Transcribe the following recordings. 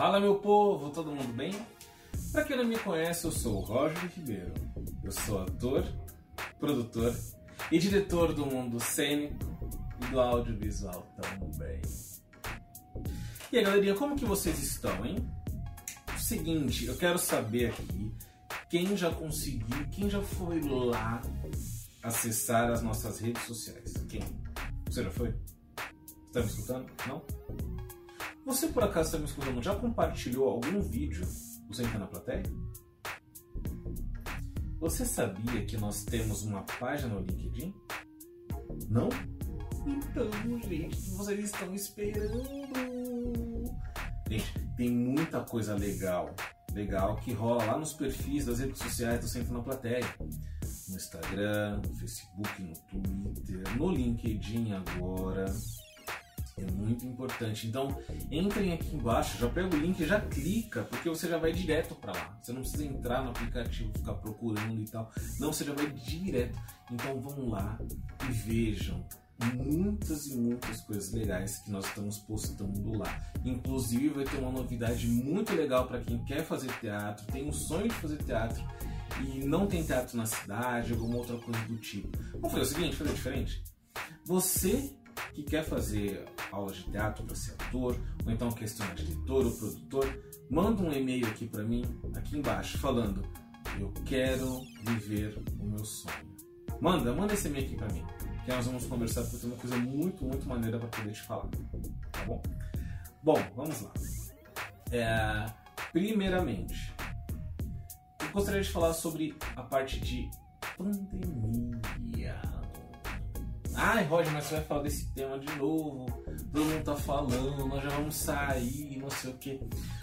Fala meu povo, todo mundo bem? Para quem não me conhece, eu sou o Roger Ribeiro. Eu sou ator, produtor e diretor do mundo cênico e do audiovisual também. E aí, galerinha, como que vocês estão, hein? Seguinte, eu quero saber aqui quem já conseguiu, quem já foi lá acessar as nossas redes sociais. Quem? Você já foi? Está me escutando? Não? Você por acaso está me escutando? Já compartilhou algum vídeo do Senta na Plateia? Você sabia que nós temos uma página no LinkedIn? Não? Então, gente, vocês estão esperando? Gente, tem muita coisa legal, legal que rola lá nos perfis das redes sociais do Centro na Plateia. No Instagram, no Facebook, no Twitter, no LinkedIn agora. É muito importante. Então, entrem aqui embaixo, já pega o link já clica, porque você já vai direto para lá. Você não precisa entrar no aplicativo, ficar procurando e tal. Não, você já vai direto. Então, vão lá e vejam muitas e muitas coisas legais que nós estamos postando lá. Inclusive, vai ter uma novidade muito legal para quem quer fazer teatro, tem um sonho de fazer teatro e não tem teatro na cidade, alguma outra coisa do tipo. Vamos fazer o seguinte, fazer diferente. Você que quer fazer aula de teatro para ser ator, ou então questionar diretor ou produtor, manda um e-mail aqui para mim, aqui embaixo, falando: Eu quero viver o meu sonho. Manda, manda esse e-mail aqui para mim, que nós vamos conversar, porque tem uma coisa muito, muito maneira para poder te falar. Tá bom? Bom, vamos lá. É, primeiramente, eu gostaria de falar sobre a parte de pandemia. Ai, Roger, mas você vai falar desse tema de novo. Todo mundo tá falando, nós já vamos sair, não sei o que.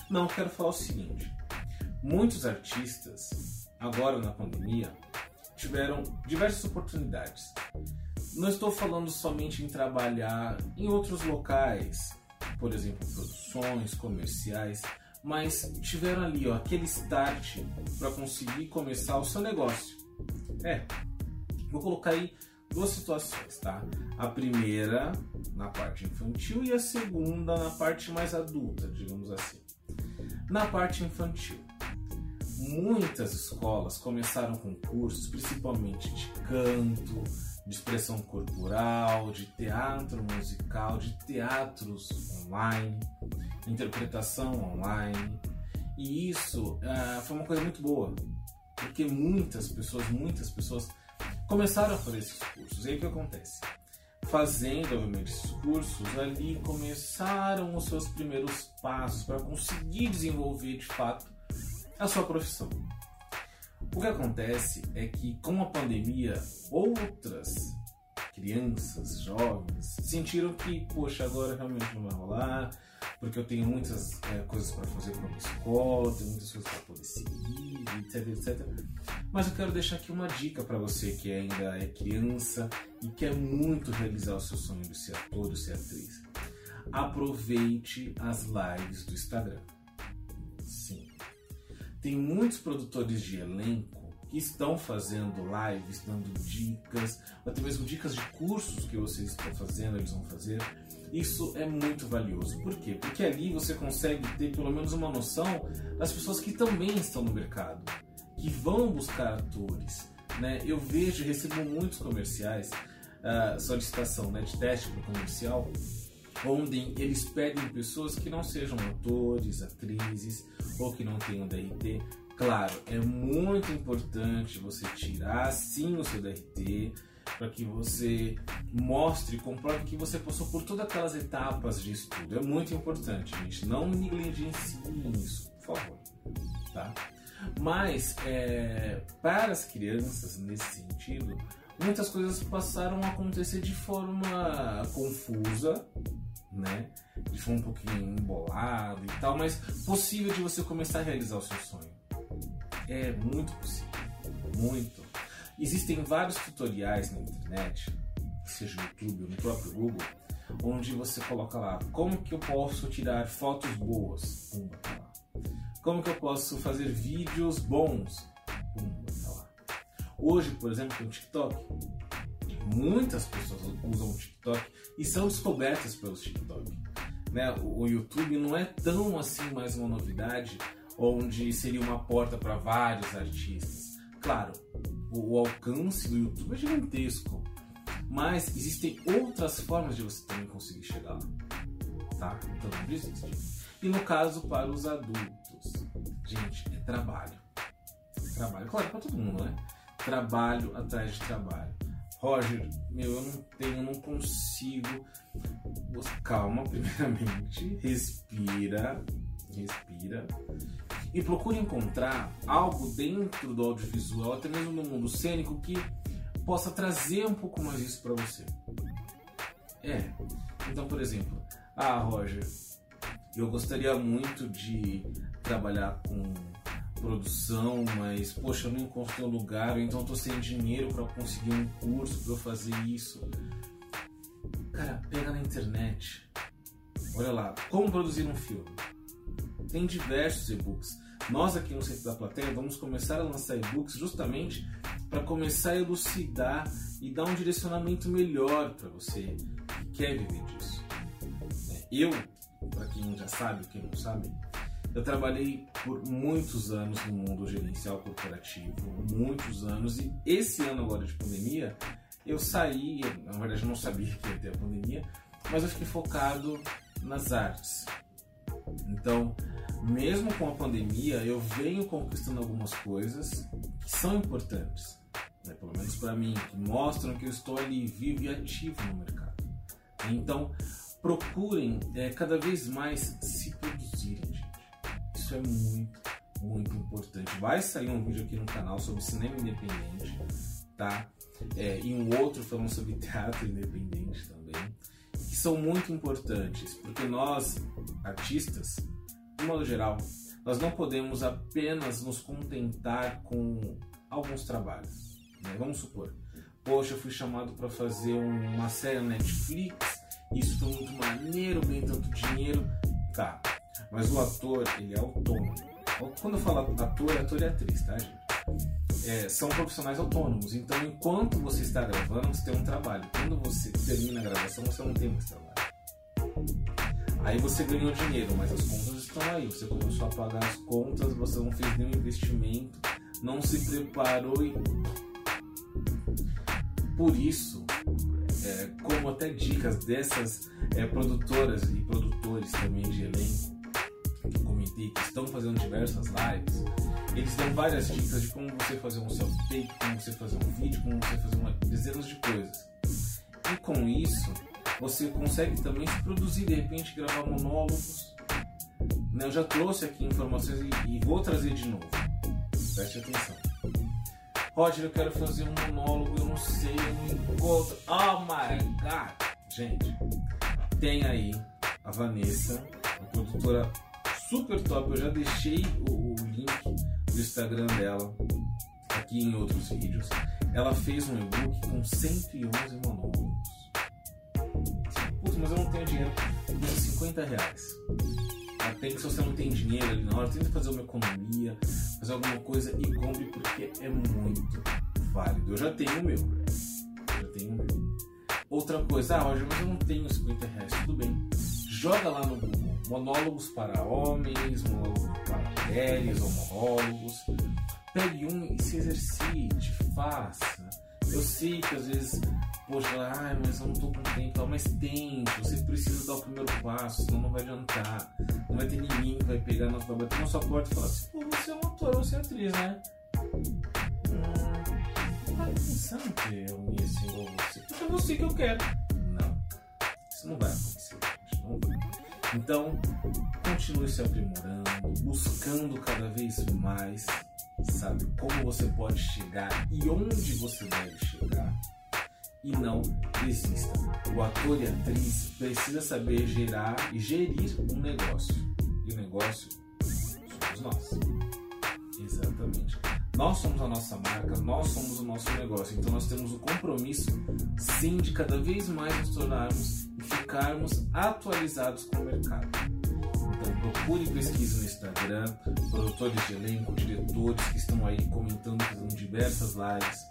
Não, quero falar o seguinte: muitos artistas, agora na pandemia, tiveram diversas oportunidades. Não estou falando somente em trabalhar em outros locais, por exemplo, produções comerciais, mas tiveram ali ó, aquele start para conseguir começar o seu negócio. É, vou colocar aí duas situações, tá? A primeira na parte infantil e a segunda na parte mais adulta, digamos assim. Na parte infantil, muitas escolas começaram com cursos, principalmente de canto, de expressão corporal, de teatro musical, de teatros online, interpretação online. E isso uh, foi uma coisa muito boa, porque muitas pessoas, muitas pessoas começaram a fazer esses cursos. E aí o que acontece? Fazendo, obviamente, esses cursos, ali começaram os seus primeiros passos para conseguir desenvolver de fato a sua profissão. O que acontece é que com a pandemia, outras crianças, jovens, sentiram que, poxa, agora realmente não vai rolar, porque eu tenho muitas é, coisas para fazer com a escola, tenho muitas coisas para poder seguir, etc, etc. Mas eu quero deixar aqui uma dica para você que ainda é criança e quer muito realizar o seu sonho de ser ator, de ser atriz. Aproveite as lives do Instagram. Sim. Tem muitos produtores de elenco que estão fazendo lives, dando dicas, até mesmo dicas de cursos que vocês estão fazendo, eles vão fazer isso é muito valioso. Por quê? Porque ali você consegue ter pelo menos uma noção das pessoas que também estão no mercado, que vão buscar atores. Né? Eu vejo e recebo muitos comerciais, uh, solicitação né, de teste para comercial, onde eles pedem pessoas que não sejam atores, atrizes ou que não tenham DRT. Claro, é muito importante você tirar sim o seu DRT, para que você mostre, comprove que você passou por todas aquelas etapas de estudo. É muito importante, gente. Não negligenciem isso, por favor. Tá? Mas, é, para as crianças, nesse sentido, muitas coisas passaram a acontecer de forma confusa, né? De forma um pouquinho embolada e tal, mas possível de você começar a realizar o seu sonho. É muito possível. Muito. Existem vários tutoriais na internet, seja no YouTube ou no próprio Google, onde você coloca lá como que eu posso tirar fotos boas, tá lá. Como que eu posso fazer vídeos bons, pumba, tá lá. Hoje, por exemplo, tem o TikTok. Muitas pessoas usam o TikTok e são descobertas pelo TikTok. né, o YouTube não é tão assim mais uma novidade, onde seria uma porta para vários artistas. Claro, o, alcance do YouTube é gigantesco, mas existem outras formas de você também conseguir chegar lá, tá? Então não desiste. E no caso para os adultos, gente, é trabalho. É trabalho, claro, para todo mundo, né? Trabalho atrás de trabalho. Roger, meu, eu não tenho, não consigo. Calma, primeiramente, respira, respira e procure encontrar algo dentro do audiovisual, até mesmo no mundo cênico, que possa trazer um pouco mais isso para você. É, então, por exemplo, ah, Roger, eu gostaria muito de trabalhar com produção, mas poxa, eu não encontro um lugar, então estou sem dinheiro para conseguir um curso para fazer isso. Cara, pega na internet. Olha lá, como produzir um filme. Tem diversos e-books. Nós aqui no Centro da Plateia vamos começar a lançar e-books justamente para começar a elucidar e dar um direcionamento melhor para você que quer viver disso. Eu para quem já sabe, quem não sabe, eu trabalhei por muitos anos no mundo gerencial corporativo, muitos anos, e esse ano agora de pandemia, eu saí, na verdade eu não sabia que ia ter a pandemia, mas eu fiquei focado nas artes. Então, mesmo com a pandemia, eu venho conquistando algumas coisas que são importantes, né? pelo menos para mim, que mostram que eu estou ali vivo e ativo no mercado. Então, procurem é, cada vez mais se produzirem, gente. Isso é muito, muito importante. Vai sair um vídeo aqui no canal sobre cinema independente, tá? É, e um outro falando sobre teatro independente também, que são muito importantes, porque nós, artistas, de modo geral, nós não podemos apenas nos contentar com alguns trabalhos. Né? Vamos supor, poxa, eu fui chamado para fazer uma série na Netflix isso foi muito maneiro, ganhei tanto dinheiro. Tá, mas o ator, ele é autônomo. Quando eu falo ator, ator e atriz, tá, gente? É, são profissionais autônomos. Então, enquanto você está gravando, você tem um trabalho. Quando você termina a gravação, você não tem mais trabalho. Aí você ganhou dinheiro, mas as contas aí. Você começou a pagar as contas, você não fez nenhum investimento, não se preparou e. Por isso, é, como até dicas dessas é, produtoras e produtores também de elenco que comentei, que estão fazendo diversas lives, eles dão várias dicas de como você fazer um self-tape, como você fazer um vídeo, como você fazer uma dezenas de coisas. E com isso, você consegue também se produzir, de repente gravar monólogos. Né? Eu já trouxe aqui informações e, vou trazer de novo. Preste atenção. Roger, eu quero fazer um monólogo, eu não sei, eu não encontro. Oh my god! Gente, tem aí a Vanessa, uma produtora super top. Eu já deixei o, o link do Instagram dela aqui em outros vídeos. Ela fez um e-book com 111 monólogos. Putz, mas eu não tenho dinheiro. Custa 50 reais. Tem que se você não tem dinheiro ali na hora, tenta fazer uma economia, fazer alguma coisa e compre porque é muito válido. Eu já tenho o meu. Eu já tenho o meu. Outra coisa, ah, Roger, mas eu não tenho 50 reais. Tudo bem. Joga lá no Google. Monólogos para homens, monólogos para mulheres ou monólogos. Pegue um e se exercite, faça. Eu sei que às vezes, poxa, ai, mas eu não tô com tempo, mas tente, você precisa dar o primeiro passo, senão não vai adiantar. Não vai ter ninguém que vai pegar, na, vai bater na sua porta e falar assim, pô, você é um ator, você é atriz, né? Pensando ter alguém assim igual você, porque é você que eu quero. Não, isso não vai acontecer, não vai. Então, continue se aprimorando, buscando cada vez mais sabe como você pode chegar e onde você deve chegar. E não desista. O ator e atriz precisa saber gerar e gerir um negócio. E o negócio somos nós. Exatamente. Nós somos a nossa marca, nós somos o nosso negócio. Então nós temos o compromisso, sim, de cada vez mais nos tornarmos e ficarmos atualizados com o mercado. Procure pesquisa no Instagram, produtores de elenco, diretores que estão aí comentando, fazendo diversas lives.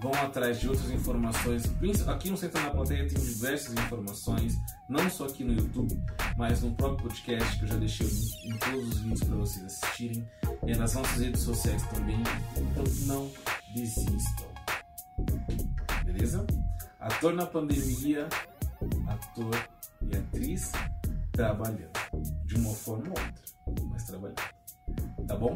vão atrás de outras informações. Aqui no Centro na Plateia tem diversas informações, não só aqui no YouTube, mas no próprio podcast que eu já deixei em, todos os vídeos para vocês assistirem, e nas nossas redes sociais também. Então não desistam. Beleza? Ator na pandemia, ator e atriz trabalhando. De uma forma ou outra, mas trabalhando. Tá bom?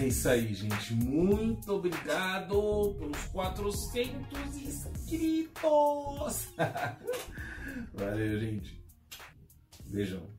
É isso aí, gente. Muito obrigado pelos 400 inscritos. Valeu, gente. Beijão.